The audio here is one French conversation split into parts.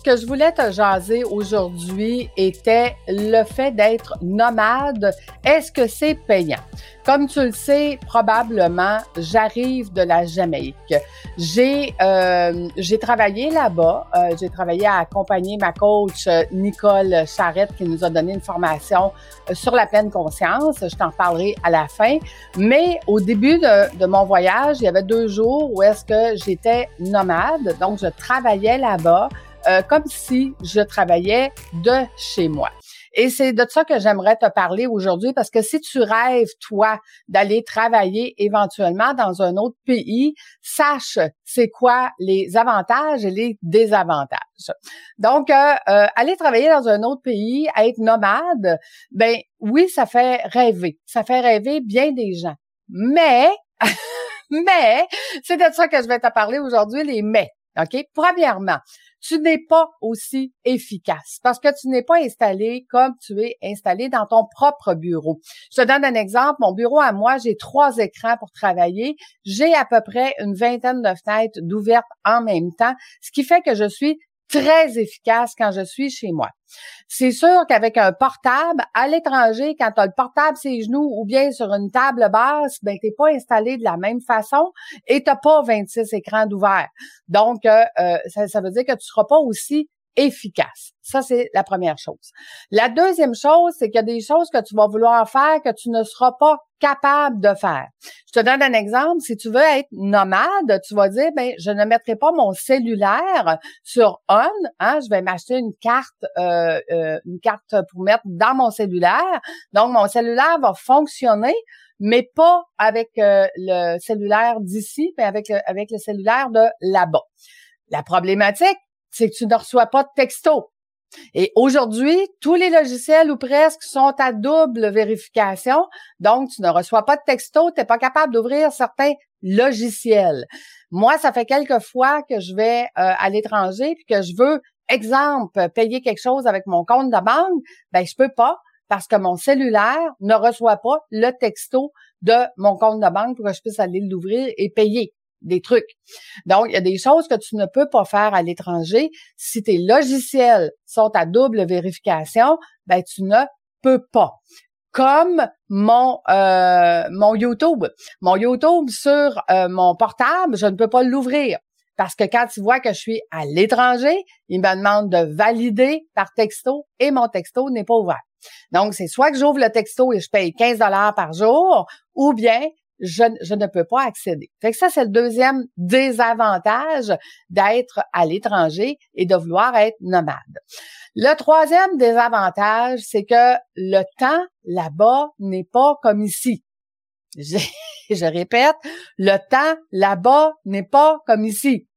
Ce que je voulais te jaser aujourd'hui était le fait d'être nomade. Est-ce que c'est payant? Comme tu le sais, probablement, j'arrive de la Jamaïque. J'ai euh, j'ai travaillé là-bas. Euh, j'ai travaillé à accompagner ma coach euh, Nicole Charrette qui nous a donné une formation euh, sur la pleine conscience. Je t'en parlerai à la fin. Mais au début de mon voyage, il y avait deux jours où est-ce que j'étais nomade. Donc, je travaillais là-bas. Euh, comme si je travaillais de chez moi. Et c'est de ça que j'aimerais te parler aujourd'hui parce que si tu rêves, toi, d'aller travailler éventuellement dans un autre pays, sache c'est quoi les avantages et les désavantages. Donc, euh, euh, aller travailler dans un autre pays, être nomade, ben oui, ça fait rêver. Ça fait rêver bien des gens. Mais, mais, c'est de ça que je vais te parler aujourd'hui, les mais. OK? Premièrement, tu n'es pas aussi efficace parce que tu n'es pas installé comme tu es installé dans ton propre bureau. Je te donne un exemple. Mon bureau à moi, j'ai trois écrans pour travailler. J'ai à peu près une vingtaine de fenêtres d'ouvertes en même temps, ce qui fait que je suis très efficace quand je suis chez moi. C'est sûr qu'avec un portable, à l'étranger, quand tu as le portable sur les genoux ou bien sur une table basse, ben t'es pas installé de la même façon et t'as pas 26 écrans d'ouvert. Donc, euh, euh, ça, ça veut dire que tu seras pas aussi efficace. Ça, c'est la première chose. La deuxième chose, c'est qu'il y a des choses que tu vas vouloir faire que tu ne seras pas capable de faire. Je te donne un exemple. Si tu veux être nomade, tu vas dire, ben, je ne mettrai pas mon cellulaire sur on. Hein, je vais m'acheter une carte, euh, euh, une carte pour mettre dans mon cellulaire. Donc, mon cellulaire va fonctionner, mais pas avec euh, le cellulaire d'ici, mais avec le, avec le cellulaire de là-bas. La problématique, c'est que tu ne reçois pas de texto. Et aujourd'hui, tous les logiciels ou presque sont à double vérification. Donc, tu ne reçois pas de texto, tu n'es pas capable d'ouvrir certains logiciels. Moi, ça fait quelques fois que je vais euh, à l'étranger puis que je veux, exemple, payer quelque chose avec mon compte de banque, ben je peux pas parce que mon cellulaire ne reçoit pas le texto de mon compte de banque pour que je puisse aller l'ouvrir et payer des trucs. Donc, il y a des choses que tu ne peux pas faire à l'étranger. Si tes logiciels sont à double vérification, ben tu ne peux pas. Comme mon euh, mon YouTube, mon YouTube sur euh, mon portable, je ne peux pas l'ouvrir parce que quand tu vois que je suis à l'étranger, il me demande de valider par texto et mon texto n'est pas ouvert. Donc, c'est soit que j'ouvre le texto et je paye 15 dollars par jour, ou bien je, ne peux pas accéder. Fait que ça, c'est le deuxième désavantage d'être à l'étranger et de vouloir être nomade. Le troisième désavantage, c'est que le temps là-bas n'est pas comme ici. Je, je répète, le temps là-bas n'est pas comme ici.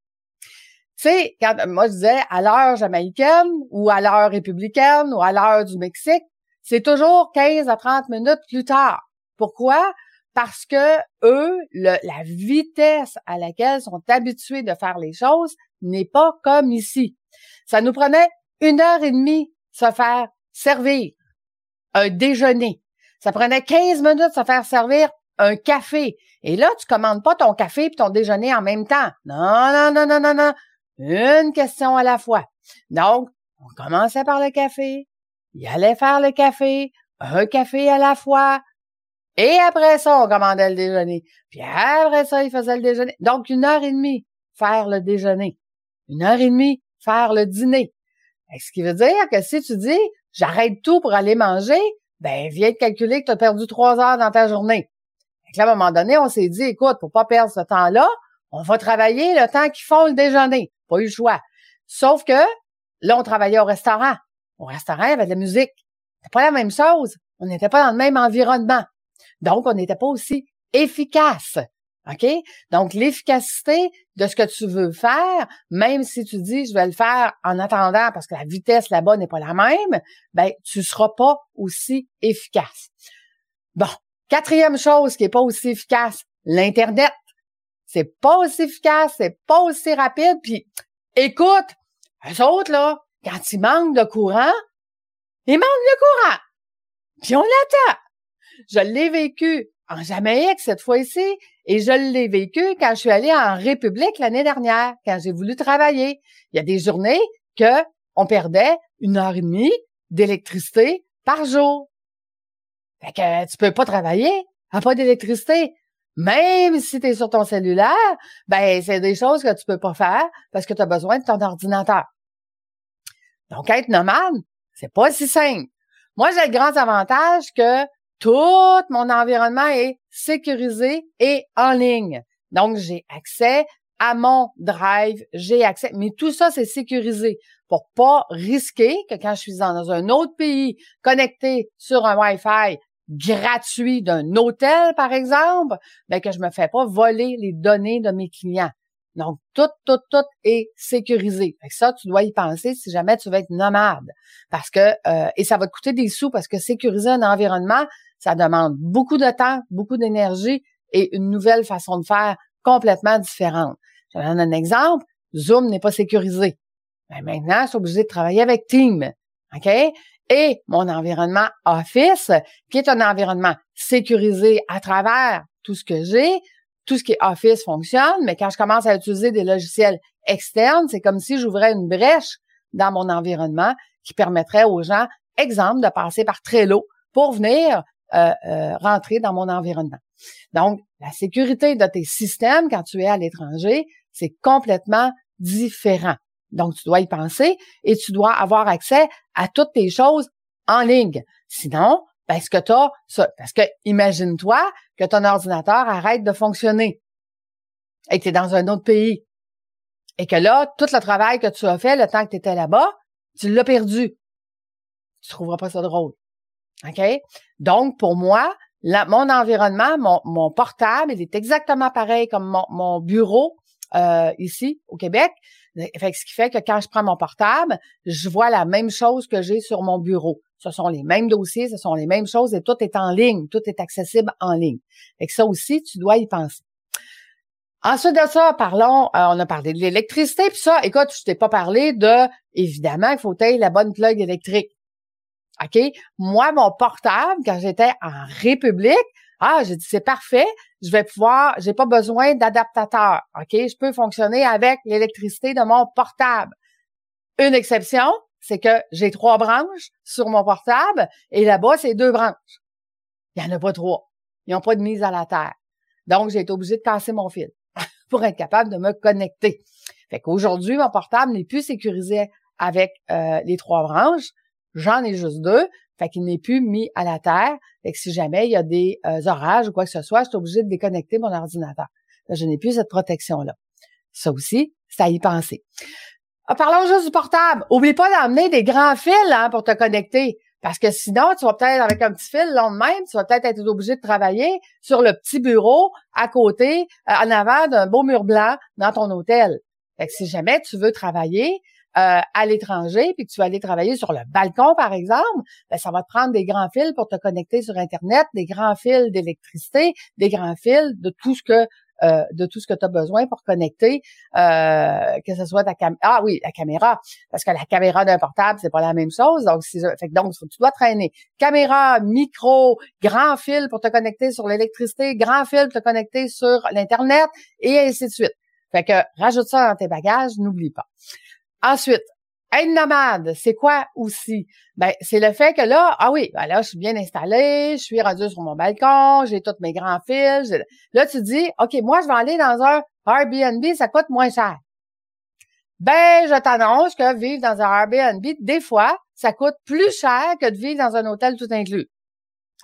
Tu sais, quand moi je disais à l'heure jamaïcaine ou à l'heure républicaine ou à l'heure du Mexique, c'est toujours 15 à 30 minutes plus tard. Pourquoi? Parce que eux, la vitesse à laquelle sont habitués de faire les choses n'est pas comme ici. Ça nous prenait une heure et demie se faire servir un déjeuner. Ça prenait 15 minutes se faire servir un café. Et là, tu commandes pas ton café et ton déjeuner en même temps. Non, non, non, non, non, non. Une question à la fois. Donc, on commençait par le café. Il allait faire le café, un café à la fois, et après ça, on commandait le déjeuner. Puis après ça, il faisait le déjeuner. Donc, une heure et demie, faire le déjeuner. Une heure et demie, faire le dîner. Ce qui veut dire que si tu dis, j'arrête tout pour aller manger, ben, viens de calculer que tu as perdu trois heures dans ta journée. Donc là, à un moment donné, on s'est dit, écoute, pour pas perdre ce temps-là, on va travailler le temps qu'ils font le déjeuner. Pas eu le choix. Sauf que, là, on travaillait au restaurant. Au restaurant, il y avait de la musique. C'était pas la même chose. On n'était pas dans le même environnement. Donc, on n'était pas aussi efficace. OK? Donc, l'efficacité de ce que tu veux faire, même si tu dis je vais le faire en attendant parce que la vitesse là-bas n'est pas la même, ben, tu seras pas aussi efficace. Bon. Quatrième chose qui est pas aussi efficace, l'Internet. C'est pas aussi efficace, c'est pas aussi rapide. Puis, écoute, eux autres, là, quand ils manquent de courant, ils manquent de courant. Puis on l'attend. Je l'ai vécu en Jamaïque cette fois-ci et je l'ai vécu quand je suis allée en République l'année dernière, quand j'ai voulu travailler. Il y a des journées que on perdait une heure et demie d'électricité par jour. Fait que tu peux pas travailler à pas d'électricité. Même si tu es sur ton cellulaire, ben c'est des choses que tu peux pas faire parce que tu as besoin de ton ordinateur. Donc être nomade, c'est pas si simple. Moi, j'ai le grand avantage que tout mon environnement est sécurisé et en ligne. Donc, j'ai accès à mon drive, j'ai accès, mais tout ça, c'est sécurisé pour pas risquer que quand je suis dans un autre pays connecté sur un Wi-Fi gratuit d'un hôtel, par exemple, ben que je me fais pas voler les données de mes clients. Donc, tout, tout, tout est sécurisé. Fait ça, tu dois y penser si jamais tu veux être nomade. Parce que, euh, et ça va te coûter des sous parce que sécuriser un environnement, ça demande beaucoup de temps, beaucoup d'énergie et une nouvelle façon de faire complètement différente. Je donne un exemple. Zoom n'est pas sécurisé. Ben, maintenant, je suis obligé de travailler avec Team. OK? Et mon environnement Office, qui est un environnement sécurisé à travers tout ce que j'ai, tout ce qui est Office fonctionne, mais quand je commence à utiliser des logiciels externes, c'est comme si j'ouvrais une brèche dans mon environnement qui permettrait aux gens, exemple, de passer par Trello pour venir euh, euh, rentrer dans mon environnement. Donc, la sécurité de tes systèmes quand tu es à l'étranger, c'est complètement différent. Donc, tu dois y penser et tu dois avoir accès à toutes tes choses en ligne. Sinon, parce que tu ça. Parce que imagine-toi que ton ordinateur arrête de fonctionner et que tu es dans un autre pays. Et que là, tout le travail que tu as fait le temps que tu étais là-bas, tu l'as perdu. Tu trouveras pas ça drôle. OK? Donc, pour moi, mon environnement, mon, mon, portable, il est exactement pareil comme mon, mon bureau euh, ici au Québec. Fait ce qui fait que quand je prends mon portable, je vois la même chose que j'ai sur mon bureau. Ce sont les mêmes dossiers, ce sont les mêmes choses et tout est en ligne, tout est accessible en ligne. Fait que ça aussi, tu dois y penser. Ensuite de ça, parlons, euh, on a parlé de l'électricité, puis ça, écoute, je t'ai pas parlé de, évidemment, il faut tailler la bonne plug électrique. OK? Moi, mon portable, quand j'étais en République, ah, j'ai dit, c'est parfait, je vais pouvoir, j'ai pas besoin d'adaptateur. OK? Je peux fonctionner avec l'électricité de mon portable. Une exception, c'est que j'ai trois branches sur mon portable et là-bas, c'est deux branches. Il n'y en a pas trois. Ils n'ont pas de mise à la terre. Donc, j'ai été obligée de casser mon fil pour être capable de me connecter. Fait qu'aujourd'hui, mon portable n'est plus sécurisé avec euh, les trois branches. J'en ai juste deux. Fait qu'il n'est plus mis à la terre. Fait si jamais il y a des euh, orages ou quoi que ce soit, je suis obligée de déconnecter mon ordinateur. je n'ai plus cette protection-là. Ça aussi, c'est à y penser. Ah, parlons juste du portable. Oublie pas d'emmener des grands fils hein, pour te connecter. Parce que sinon, tu vas peut-être, avec un petit fil long de même, tu vas peut-être être obligé de travailler sur le petit bureau à côté, euh, en avant d'un beau mur blanc dans ton hôtel. Fait que si jamais tu veux travailler, euh, à l'étranger, puis que tu vas aller travailler sur le balcon, par exemple, ben, ça va te prendre des grands fils pour te connecter sur Internet, des grands fils d'électricité, des grands fils de tout ce que euh, de tout ce que tu as besoin pour connecter, euh, que ce soit ta caméra. Ah oui, la caméra, parce que la caméra d'un portable, c'est pas la même chose. Donc, fait donc tu dois traîner caméra, micro, grand fil pour te connecter sur l'électricité, grand fil pour te connecter sur l'Internet, et ainsi de suite. Fait que rajoute ça dans tes bagages, n'oublie pas. Ensuite, être nomade, c'est quoi aussi? Ben, c'est le fait que là, ah oui, ben là, je suis bien installé, je suis rendu sur mon balcon, j'ai tous mes grands fils. Là, tu dis, OK, moi, je vais aller dans un Airbnb, ça coûte moins cher. Ben, je t'annonce que vivre dans un Airbnb, des fois, ça coûte plus cher que de vivre dans un hôtel tout inclus.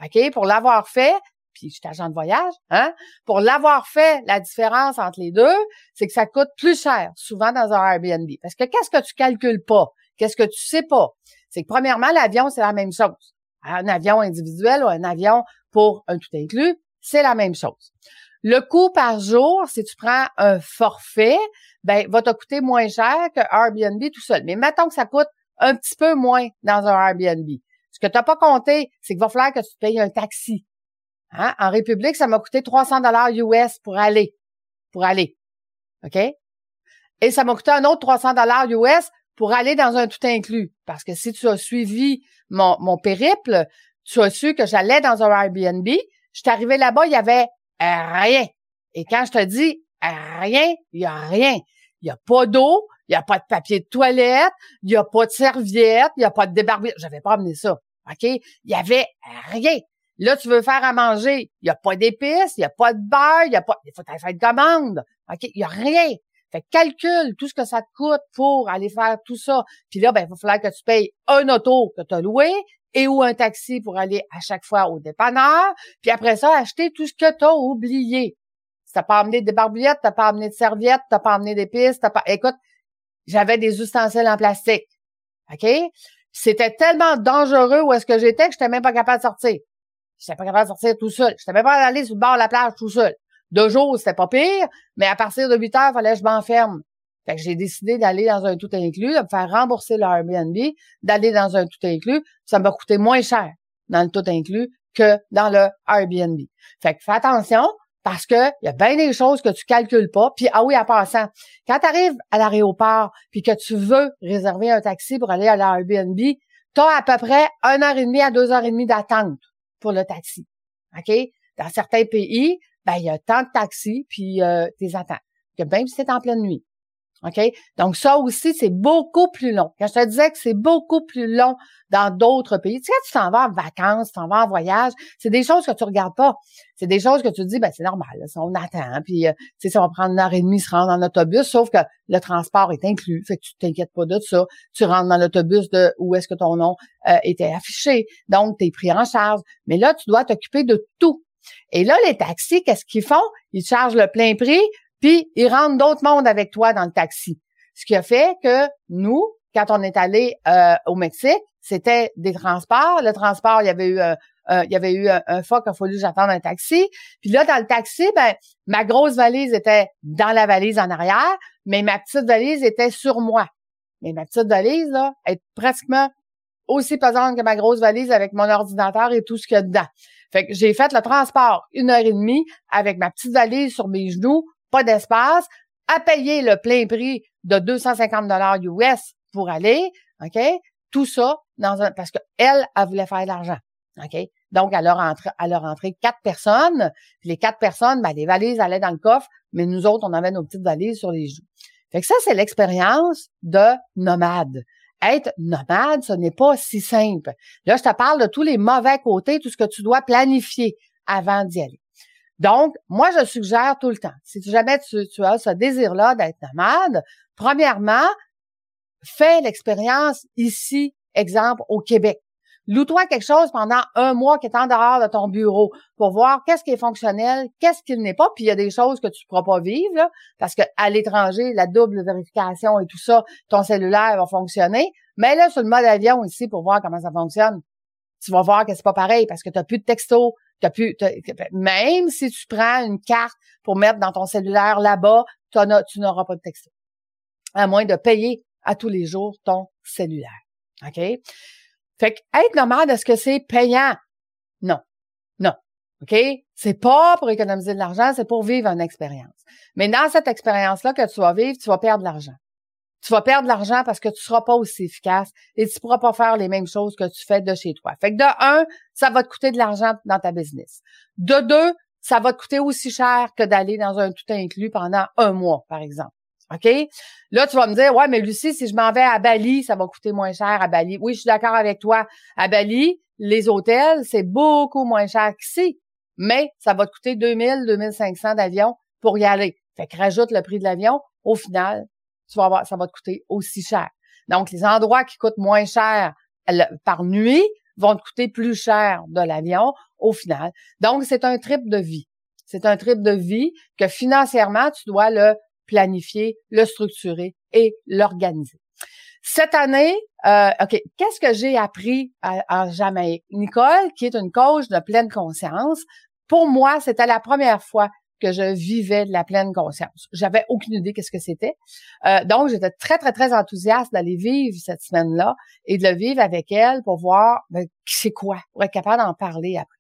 OK? Pour l'avoir fait, puis je suis agent de voyage, hein, pour l'avoir fait, la différence entre les deux, c'est que ça coûte plus cher, souvent dans un Airbnb. Parce que qu'est-ce que tu calcules pas? Qu'est-ce que tu sais pas? C'est que premièrement, l'avion, c'est la même chose. Un avion individuel ou un avion pour un tout inclus, c'est la même chose. Le coût par jour, si tu prends un forfait, ben, va te coûter moins cher que Airbnb tout seul. Mais mettons que ça coûte un petit peu moins dans un Airbnb. Ce que tu n'as pas compté, c'est qu'il va falloir que tu payes un taxi. Hein? En République, ça m'a coûté 300 dollars US pour aller. Pour aller. OK? Et ça m'a coûté un autre 300 dollars US pour aller dans un tout inclus. Parce que si tu as suivi mon, mon périple, tu as su que j'allais dans un Airbnb. Je suis arrivé là-bas, il y avait rien. Et quand je te dis rien, il y a rien. Il n'y a pas d'eau, il n'y a pas de papier de toilette, il n'y a pas de serviette, il n'y a pas de débarbouille. J'avais pas amené ça. OK? Il y avait rien. Là, tu veux faire à manger. Il n'y a pas d'épices, il n'y a pas de beurre, il y a pas, il faut faire de commande. OK? Il n'y a rien. Fait calcule tout ce que ça te coûte pour aller faire tout ça. Puis là, ben, il va falloir que tu payes un auto que tu as loué et ou un taxi pour aller à chaque fois au dépanneur. Puis après ça, acheter tout ce que tu as oublié. Si t'as pas amené des barbouillettes, t'as pas amené de serviettes, t'as pas amené d'épices, t'as pas, écoute, j'avais des ustensiles en plastique. OK? C'était tellement dangereux où est-ce que j'étais que j'étais même pas capable de sortir. J'étais pas capable de sortir tout seul. J'étais même pas aller sur le bord de la plage tout seul. Deux jours, c'était pas pire, mais à partir de 8 heures, fallait que je m'enferme. Fait que j'ai décidé d'aller dans un tout inclus, de me faire rembourser le Airbnb, d'aller dans un tout inclus. Ça m'a coûté moins cher dans le tout inclus que dans le Airbnb. Fait que fais attention parce que il y a bien des choses que tu calcules pas. Puis ah oui, à passant, quand tu arrives à l'aéroport puis que tu veux réserver un taxi pour aller à l'Airbnb, tu as à peu près une heure et demie à deux heures et demie d'attente pour le taxi. OK? Dans certains pays, ben, il y a tant de taxis, puis euh, t'es attends. Que même si c'est en pleine nuit. Donc, ça aussi, c'est beaucoup plus long. Quand je te disais que c'est beaucoup plus long dans d'autres pays, tu sais, quand tu t'en vas en vacances, tu t'en vas en voyage, c'est des choses que tu regardes pas. C'est des choses que tu dis, ben, c'est normal, on attend, puis, euh, tu sais, ça va prendre une heure et demie se rendre dans l'autobus, sauf que le transport est inclus, fait que tu t'inquiètes pas de ça. Tu rentres dans l'autobus de où est-ce que ton nom euh, était affiché. Donc, tu es pris en charge. Mais là, tu dois t'occuper de tout. Et là, les taxis, qu'est-ce qu'ils font? Ils chargent le plein prix, puis ils rentrent d'autres mondes avec toi dans le taxi. Ce qui a fait que nous, quand on est allé euh, au Mexique, c'était des transports. Le transport, il y avait eu un, il y avait eu un, fois qu'il a fallu que j'attende un taxi. Puis là, dans le taxi, ben, ma grosse valise était dans la valise en arrière, mais ma petite valise était sur moi. Mais ma petite valise, là, est pratiquement aussi pesante que ma grosse valise avec mon ordinateur et tout ce qu'il y a dedans. Fait que j'ai fait le transport une heure et demie avec ma petite valise sur mes genoux, pas d'espace, à payer le plein prix de 250 dollars US pour aller, OK? Tout ça dans un, parce que elle, elle voulait faire de l'argent. OK? Donc, elle a rentré, elle rentré quatre personnes. Les quatre personnes, ben, les valises allaient dans le coffre, mais nous autres, on avait nos petites valises sur les genoux. Fait que ça, c'est l'expérience de nomade être nomade, ce n'est pas si simple. Là, je te parle de tous les mauvais côtés, tout ce que tu dois planifier avant d'y aller. Donc, moi, je suggère tout le temps, si jamais tu, tu as ce désir-là d'être nomade, premièrement, fais l'expérience ici, exemple, au Québec. Loue-toi quelque chose pendant un mois qui est en dehors de ton bureau pour voir qu'est-ce qui est fonctionnel, qu'est-ce qui n'est pas. Puis il y a des choses que tu ne pourras pas vivre, parce qu'à l'étranger, la double vérification et tout ça, ton cellulaire va fonctionner. Mais là, sur le mode avion ici, pour voir comment ça fonctionne, tu vas voir que c'est pas pareil parce que tu n'as plus de texto, t'as plus, même si tu prends une carte pour mettre dans ton cellulaire là-bas, tu n'auras pas de texto. À moins de payer à tous les jours ton cellulaire. OK? Fait que être nomade, est-ce que c'est payant? Non. Non. OK? C'est pas pour économiser de l'argent, c'est pour vivre une expérience. Mais dans cette expérience-là que tu vas vivre, tu vas perdre de l'argent. Tu vas perdre de l'argent parce que tu seras pas aussi efficace et tu pourras pas faire les mêmes choses que tu fais de chez toi. Fait que de un, ça va te coûter de l'argent dans ta business. De deux, ça va te coûter aussi cher que d'aller dans un tout inclus pendant un mois, par exemple. OK? Là, tu vas me dire, ouais, mais Lucie, si je m'en vais à Bali, ça va coûter moins cher à Bali. Oui, je suis d'accord avec toi. À Bali, les hôtels, c'est beaucoup moins cher qu'ici. Mais ça va te coûter 2000, 2500 d'avion pour y aller. Fait que rajoute le prix de l'avion. Au final, tu vas voir, ça va te coûter aussi cher. Donc, les endroits qui coûtent moins cher par nuit vont te coûter plus cher de l'avion au final. Donc, c'est un trip de vie. C'est un trip de vie que financièrement, tu dois le planifier, le structurer et l'organiser. Cette année, euh, OK, qu'est-ce que j'ai appris en Jamaïque? Nicole, qui est une coach de pleine conscience, pour moi, c'était la première fois que je vivais de la pleine conscience. J'avais aucune idée qu'est-ce que c'était. Euh, donc, j'étais très, très, très enthousiaste d'aller vivre cette semaine-là et de le vivre avec elle pour voir ben, c'est quoi, pour être capable d'en parler après.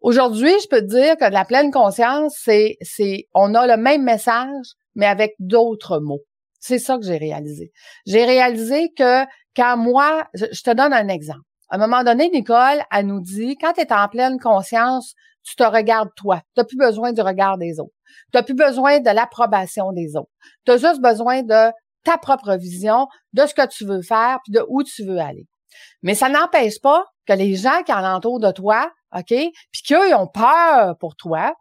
Aujourd'hui, je peux te dire que de la pleine conscience, c'est, c'est, on a le même message, mais avec d'autres mots. C'est ça que j'ai réalisé. J'ai réalisé que quand moi, je, te donne un exemple. À un moment donné, Nicole, elle nous dit, quand tu es en pleine conscience, tu te regardes toi. Tu n'as plus besoin du regard des autres. Tu n'as plus besoin de l'approbation des autres. Tu as juste besoin de ta propre vision, de ce que tu veux faire, puis de où tu veux aller. Mais ça n'empêche pas que les gens qui entourent de toi, OK, puis qu'eux, ils ont peur pour toi,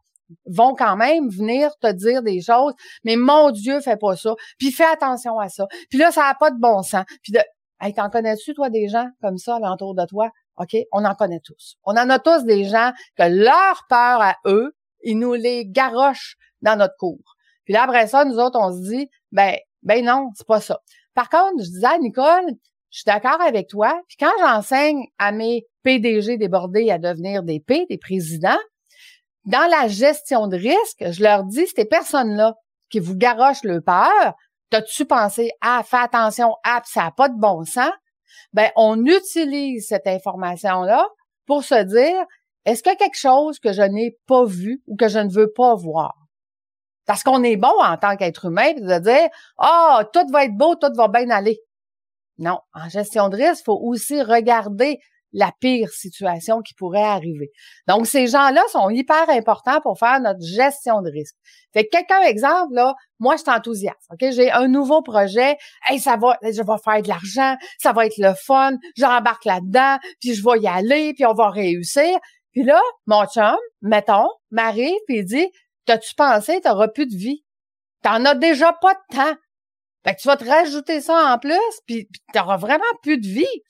vont quand même venir te dire des choses, mais mon Dieu, fais pas ça, puis fais attention à ça. Puis là, ça n'a pas de bon sens. Puis de, hey, t'en connais-tu, toi, des gens comme ça alentour de toi? OK? On en connaît tous. On en a tous des gens que leur peur à eux, ils nous les garochent dans notre cours. Puis là, après ça, nous autres, on se dit, ben, ben non, c'est pas ça. Par contre, je disais à Nicole, je suis d'accord avec toi. Puis quand j'enseigne à mes PDG débordés à devenir des P, des présidents, dans la gestion de risque, je leur dis, ces personnes-là qui vous garochent le peur, t'as-tu pensé, ah, fais attention, ah, ça n'a pas de bon sens? Ben, on utilise cette information-là pour se dire, est-ce qu'il y a quelque chose que je n'ai pas vu ou que je ne veux pas voir? Parce qu'on est bon en tant qu'être humain de dire, ah, tout va être beau, tout va bien aller. Non, en gestion de risque, il faut aussi regarder la pire situation qui pourrait arriver. Donc, ces gens-là sont hyper importants pour faire notre gestion de risque. Fait que quelqu'un, exemple, là, moi, je suis enthousiaste. J'ai un nouveau projet. Hey, ça va, je vais faire de l'argent. Ça va être le fun. J'embarque là-dedans. Puis je vais y aller. Puis on va réussir. Puis là, mon chum, mettons, m'arrive puis il dit, t'as-tu pensé, t'auras plus de vie? T'en as déjà pas de temps. Fait tu vas te rajouter ça en plus, puis, puis t'auras vraiment plus de vie.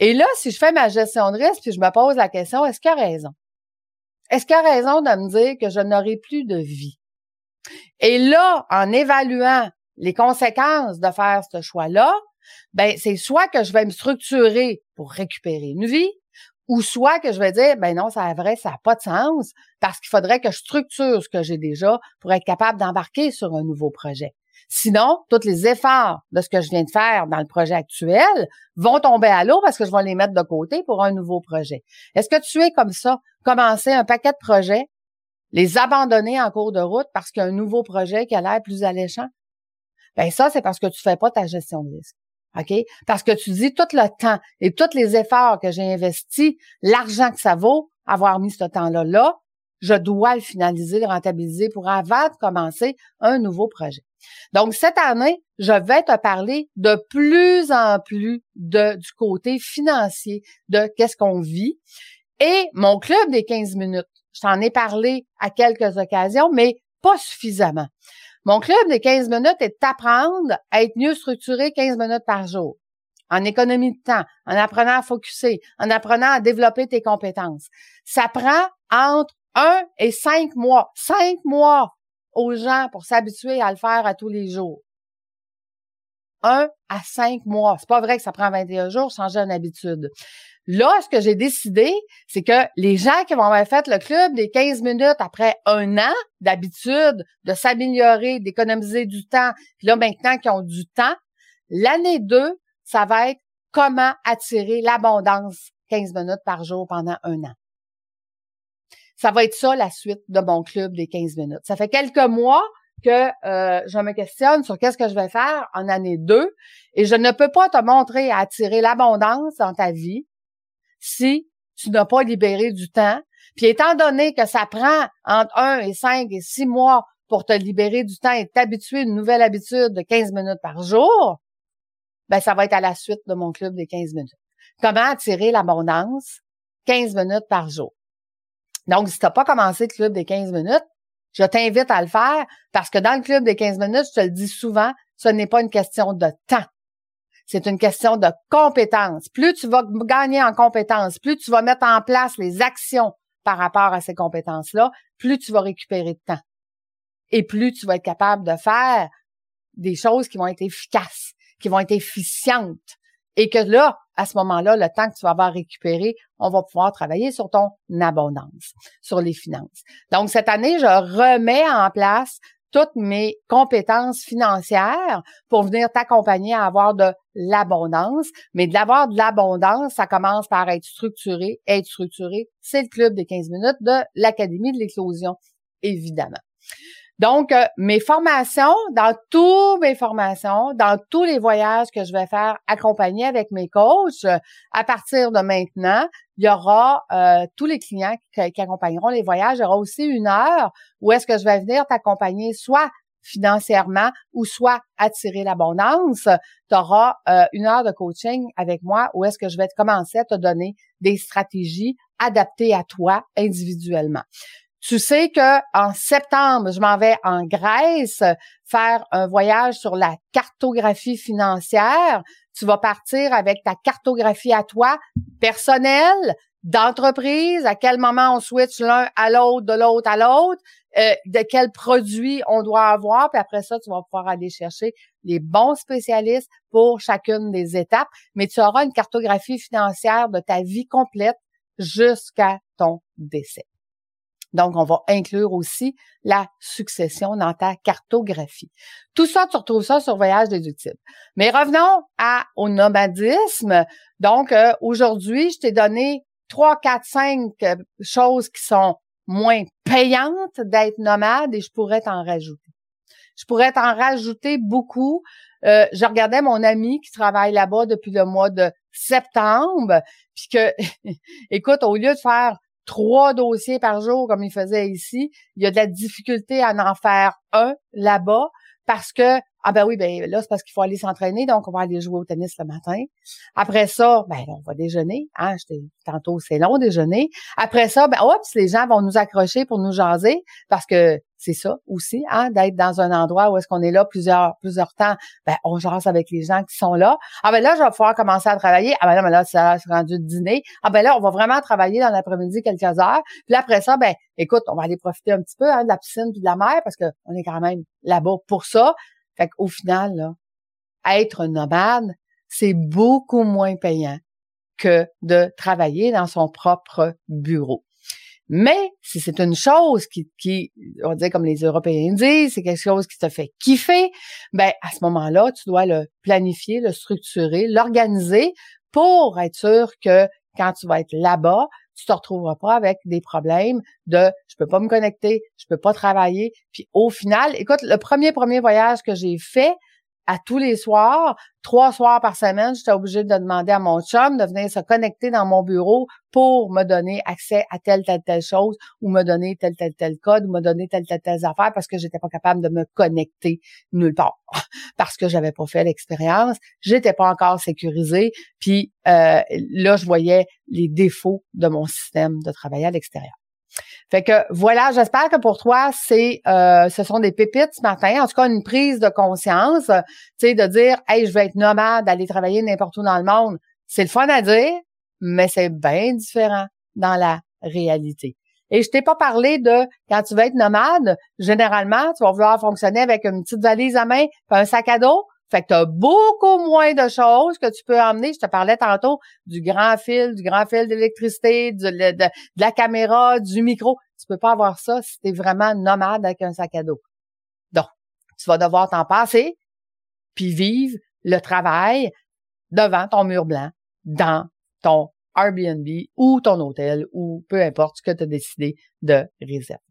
Et là, si je fais ma gestion de risque, puis je me pose la question, est-ce qu'il a raison? Est-ce qu'il a raison de me dire que je n'aurai plus de vie? Et là, en évaluant les conséquences de faire ce choix-là, ben c'est soit que je vais me structurer pour récupérer une vie, ou soit que je vais dire, ben non, c'est vrai, ça n'a pas de sens, parce qu'il faudrait que je structure ce que j'ai déjà pour être capable d'embarquer sur un nouveau projet. Sinon, tous les efforts de ce que je viens de faire dans le projet actuel vont tomber à l'eau parce que je vais les mettre de côté pour un nouveau projet. Est-ce que tu es comme ça, commencer un paquet de projets, les abandonner en cours de route parce qu'il y a un nouveau projet qui a l'air plus alléchant? Ben ça, c'est parce que tu fais pas ta gestion de risque. OK? Parce que tu dis tout le temps et tous les efforts que j'ai investis, l'argent que ça vaut, avoir mis ce temps-là là, je dois le finaliser, le rentabiliser pour avant de commencer un nouveau projet. Donc, cette année, je vais te parler de plus en plus du côté financier, de qu'est-ce qu'on vit. Et mon club des 15 minutes, je t'en ai parlé à quelques occasions, mais pas suffisamment. Mon club des 15 minutes est d'apprendre à être mieux structuré 15 minutes par jour en économie de temps, en apprenant à focuser, en apprenant à développer tes compétences. Ça prend entre un et cinq mois. Cinq mois aux gens pour s'habituer à le faire à tous les jours. Un à cinq mois. C'est pas vrai que ça prend 21 jours changer une habitude. Là, ce que j'ai décidé, c'est que les gens qui vont avoir fait le club des 15 minutes après un an d'habitude de s'améliorer, d'économiser du temps, puis là, maintenant qu'ils ont du temps, l'année 2, ça va être comment attirer l'abondance 15 minutes par jour pendant un an. Ça va être ça la suite de mon club des 15 minutes. Ça fait quelques mois que euh, je me questionne sur qu'est-ce que je vais faire en année 2 et je ne peux pas te montrer à attirer l'abondance dans ta vie si tu n'as pas libéré du temps. Puis étant donné que ça prend entre 1 et 5 et 6 mois pour te libérer du temps et t'habituer à une nouvelle habitude de 15 minutes par jour, ben ça va être à la suite de mon club des 15 minutes. Comment attirer l'abondance 15 minutes par jour? Donc, si tu n'as pas commencé le club des 15 minutes, je t'invite à le faire parce que dans le club des 15 minutes, je te le dis souvent, ce n'est pas une question de temps. C'est une question de compétence. Plus tu vas gagner en compétences, plus tu vas mettre en place les actions par rapport à ces compétences-là, plus tu vas récupérer de temps. Et plus tu vas être capable de faire des choses qui vont être efficaces, qui vont être efficientes. Et que là, à ce moment-là, le temps que tu vas avoir récupéré, on va pouvoir travailler sur ton abondance, sur les finances. Donc, cette année, je remets en place toutes mes compétences financières pour venir t'accompagner à avoir de l'abondance. Mais de l'avoir de l'abondance, ça commence par être structuré. Être structuré, c'est le club des 15 minutes de l'Académie de l'éclosion, évidemment. Donc, euh, mes formations, dans toutes mes formations, dans tous les voyages que je vais faire accompagner avec mes coachs, à partir de maintenant, il y aura euh, tous les clients qui, accompagneront les voyages. Il y aura aussi une heure où est-ce que je vais venir t'accompagner soit financièrement ou soit attirer l'abondance. Tu auras euh, une heure de coaching avec moi où est-ce que je vais commencer à te donner des stratégies adaptées à toi individuellement. Tu sais que en septembre, je m'en vais en Grèce faire un voyage sur la cartographie financière. Tu vas partir avec ta cartographie à toi, personnelle, d'entreprise, à quel moment on switch l'un à l'autre, de l'autre à l'autre, euh, de quels produits on doit avoir, puis après ça, tu vas pouvoir aller chercher les bons spécialistes pour chacune des étapes, mais tu auras une cartographie financière de ta vie complète jusqu'à ton décès. Donc, on va inclure aussi la succession dans ta cartographie. Tout ça, tu retrouves ça sur Voyage déductible. Mais revenons au nomadisme. Donc, euh, aujourd'hui, je t'ai donné trois, quatre, cinq euh, choses qui sont moins payantes d'être nomade et je pourrais t'en rajouter. Je pourrais t'en rajouter beaucoup. Euh, je regardais mon ami qui travaille là-bas depuis le mois de septembre, puis que, écoute, au lieu de faire trois dossiers par jour comme il faisait ici, il y a de la difficulté à en faire un là-bas parce que ah ben oui, ben là, c'est parce qu'il faut aller s'entraîner, donc on va aller jouer au tennis le matin. Après ça, ben on va déjeuner. Hein, tantôt, c'est long déjeuner. Après ça, ben oups, les gens vont nous accrocher pour nous jaser parce que c'est ça aussi, hein, d'être dans un endroit où est-ce qu'on est là plusieurs plusieurs temps. Ben on jase avec les gens qui sont là. Ah ben là, je vais pouvoir commencer à travailler. Ah ben là, ben là, c'est rendu le dîner. Ah ben là, on va vraiment travailler dans l'après-midi quelques heures. Puis après ça, ben écoute, on va aller profiter un petit peu hein, de la piscine puis de la mer parce que on est quand même là-bas pour ça. Fait qu'au final, là, être nomade, c'est beaucoup moins payant que de travailler dans son propre bureau. Mais si c'est une chose qui, qui, on dit comme les Européens disent, c'est quelque chose qui te fait kiffer, ben à ce moment-là, tu dois le planifier, le structurer, l'organiser pour être sûr que quand tu vas être là-bas, tu te retrouveras pas avec des problèmes de je peux pas me connecter, je peux pas travailler. Puis au final, écoute, le premier premier voyage que j'ai fait à tous les soirs, trois soirs par semaine, j'étais obligée de demander à mon chum de venir se connecter dans mon bureau pour me donner accès à telle, telle, telle chose, ou me donner tel, tel, tel code, ou me donner telle, telle, telle affaire, parce que j'étais pas capable de me connecter nulle part. Parce que j'avais pas fait l'expérience, j'étais pas encore sécurisée, puis euh, là, je voyais les défauts de mon système de travail à l'extérieur. Fait que voilà, j'espère que pour toi, c'est euh, ce sont des pépites ce matin, en tout cas une prise de conscience, tu sais, de dire Hey, je vais être nomade, d'aller travailler n'importe où dans le monde. C'est le fun à dire, mais c'est bien différent dans la réalité. Et je t'ai pas parlé de quand tu vas être nomade, généralement, tu vas vouloir fonctionner avec une petite valise à main, un sac à dos, fait que tu as beaucoup moins de choses que tu peux emmener. Je te parlais tantôt du grand fil, du grand fil d'électricité, de, la caméra, du micro. Tu peux pas avoir ça si tu es vraiment nomade avec un sac à dos. Donc, tu vas devoir t'en passer, puis vivre le travail devant ton mur blanc, dans ton Airbnb ou ton hôtel ou peu importe ce que tu as décidé de réserver.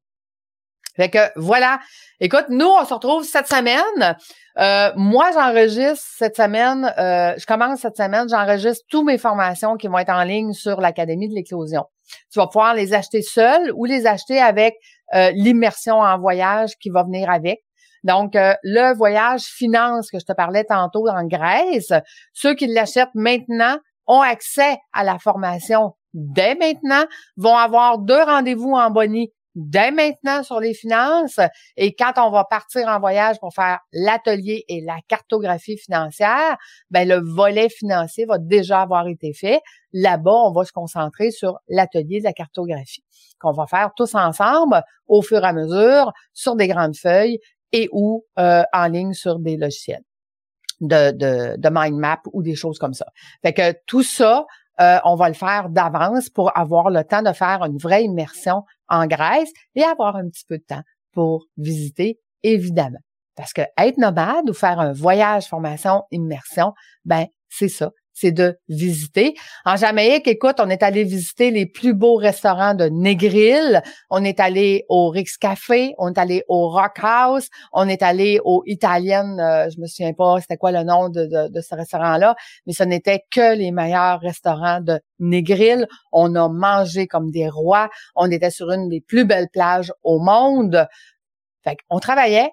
Fait que voilà. Écoute, nous, on se retrouve cette semaine. Euh, moi, j'enregistre cette semaine, euh, je commence cette semaine, j'enregistre toutes mes formations qui vont être en ligne sur l'Académie de l'éclosion. Tu vas pouvoir les acheter seul ou les acheter avec euh, l'immersion en voyage qui va venir avec. Donc, le voyage finance que je te parlais tantôt en Grèce, ceux qui l'achètent maintenant ont accès à la formation dès maintenant, vont avoir deux rendez-vous en bonnie dès maintenant sur les finances. Et quand on va partir en voyage pour faire l'atelier et la cartographie financière, ben le volet financier va déjà avoir été fait. Là-bas, on va se concentrer sur l'atelier de la cartographie qu'on va faire tous ensemble au fur et à mesure sur des grandes feuilles et ou euh, en ligne sur des logiciels. de, de, mind map ou des choses comme ça. Fait que tout ça, euh, on va le faire d'avance pour avoir le temps de faire une vraie immersion en Grèce et avoir un petit peu de temps pour visiter, évidemment. Parce que être nomade ou faire un voyage, formation, immersion, ben c'est ça c'est de visiter. En Jamaïque, écoute, on est allé visiter les plus beaux restaurants de Negril. On est allé au Rix Café, on est allé au Rock House, on est allé au Italien, euh, je me souviens pas c'était quoi le nom de, de, ce restaurant-là, mais ce n'était que les meilleurs restaurants de Negril. On a mangé comme des rois. On était sur une des plus belles plages au monde. Fait on travaillait,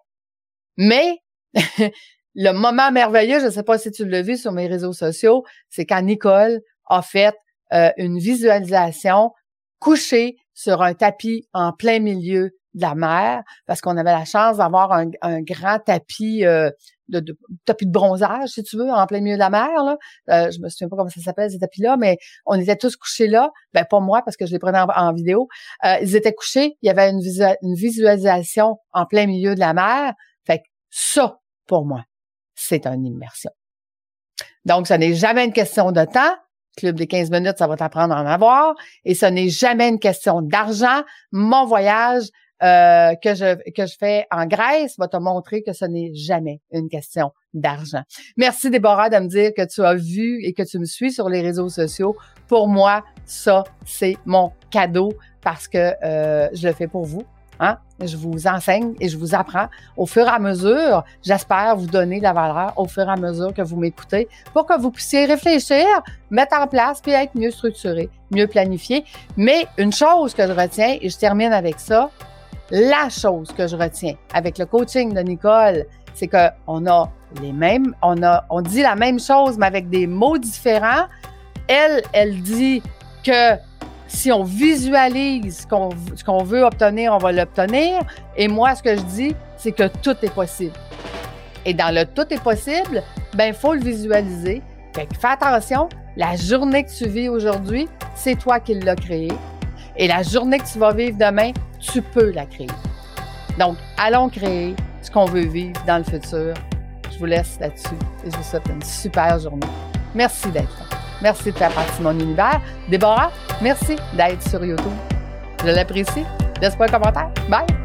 mais le moment merveilleux, je ne sais pas si tu l'as vu sur mes réseaux sociaux, c'est quand Nicole a fait euh, une visualisation couchée sur un tapis en plein milieu de la mer, parce qu'on avait la chance d'avoir un, grand tapis euh, de, tapis de bronzage, si tu veux, en plein milieu de la mer. Là. Euh, je me souviens pas comment ça s'appelle ces tapis-là, mais on était tous couchés là. Ben pas moi parce que je les prenais en, vidéo. Euh, ils étaient couchés. Il y avait une, une visualisation en plein milieu de la mer. Fait que ça, pour moi, c'est une immersion. Donc, ce n'est jamais une question de temps. Club des 15 minutes, ça va t'apprendre à en avoir. Et ce n'est jamais une question d'argent. Mon voyage euh, que je que je fais en Grèce va te montrer que ce n'est jamais une question d'argent. Merci Déborah de me dire que tu as vu et que tu me suis sur les réseaux sociaux. Pour moi, ça c'est mon cadeau parce que euh, je le fais pour vous. Hein? Je vous enseigne et je vous apprends au fur et à mesure. J'espère vous donner de la valeur au fur et à mesure que vous m'écoutez pour que vous puissiez réfléchir, mettre en place puis être mieux structuré, mieux planifié. Mais une chose que je retiens, et je termine avec ça, la chose que je retiens avec le coaching de Nicole, c'est qu'on a les mêmes, on a, on dit la même chose, mais avec des mots différents. Elle, elle dit que si on visualise ce qu'on veut obtenir, on va l'obtenir. Et moi, ce que je dis, c'est que tout est possible. Et dans le tout est possible, ben il faut le visualiser. Fait fais attention, la journée que tu vis aujourd'hui, c'est toi qui l'as créée. Et la journée que tu vas vivre demain, tu peux la créer. Donc, allons créer ce qu'on veut vivre dans le futur. Je vous laisse là-dessus et je vous souhaite une super journée. Merci d'être là. Merci de faire partie de mon univers. Déborah, merci d'être sur YouTube. Je l'apprécie. Laisse-moi un commentaire. Bye!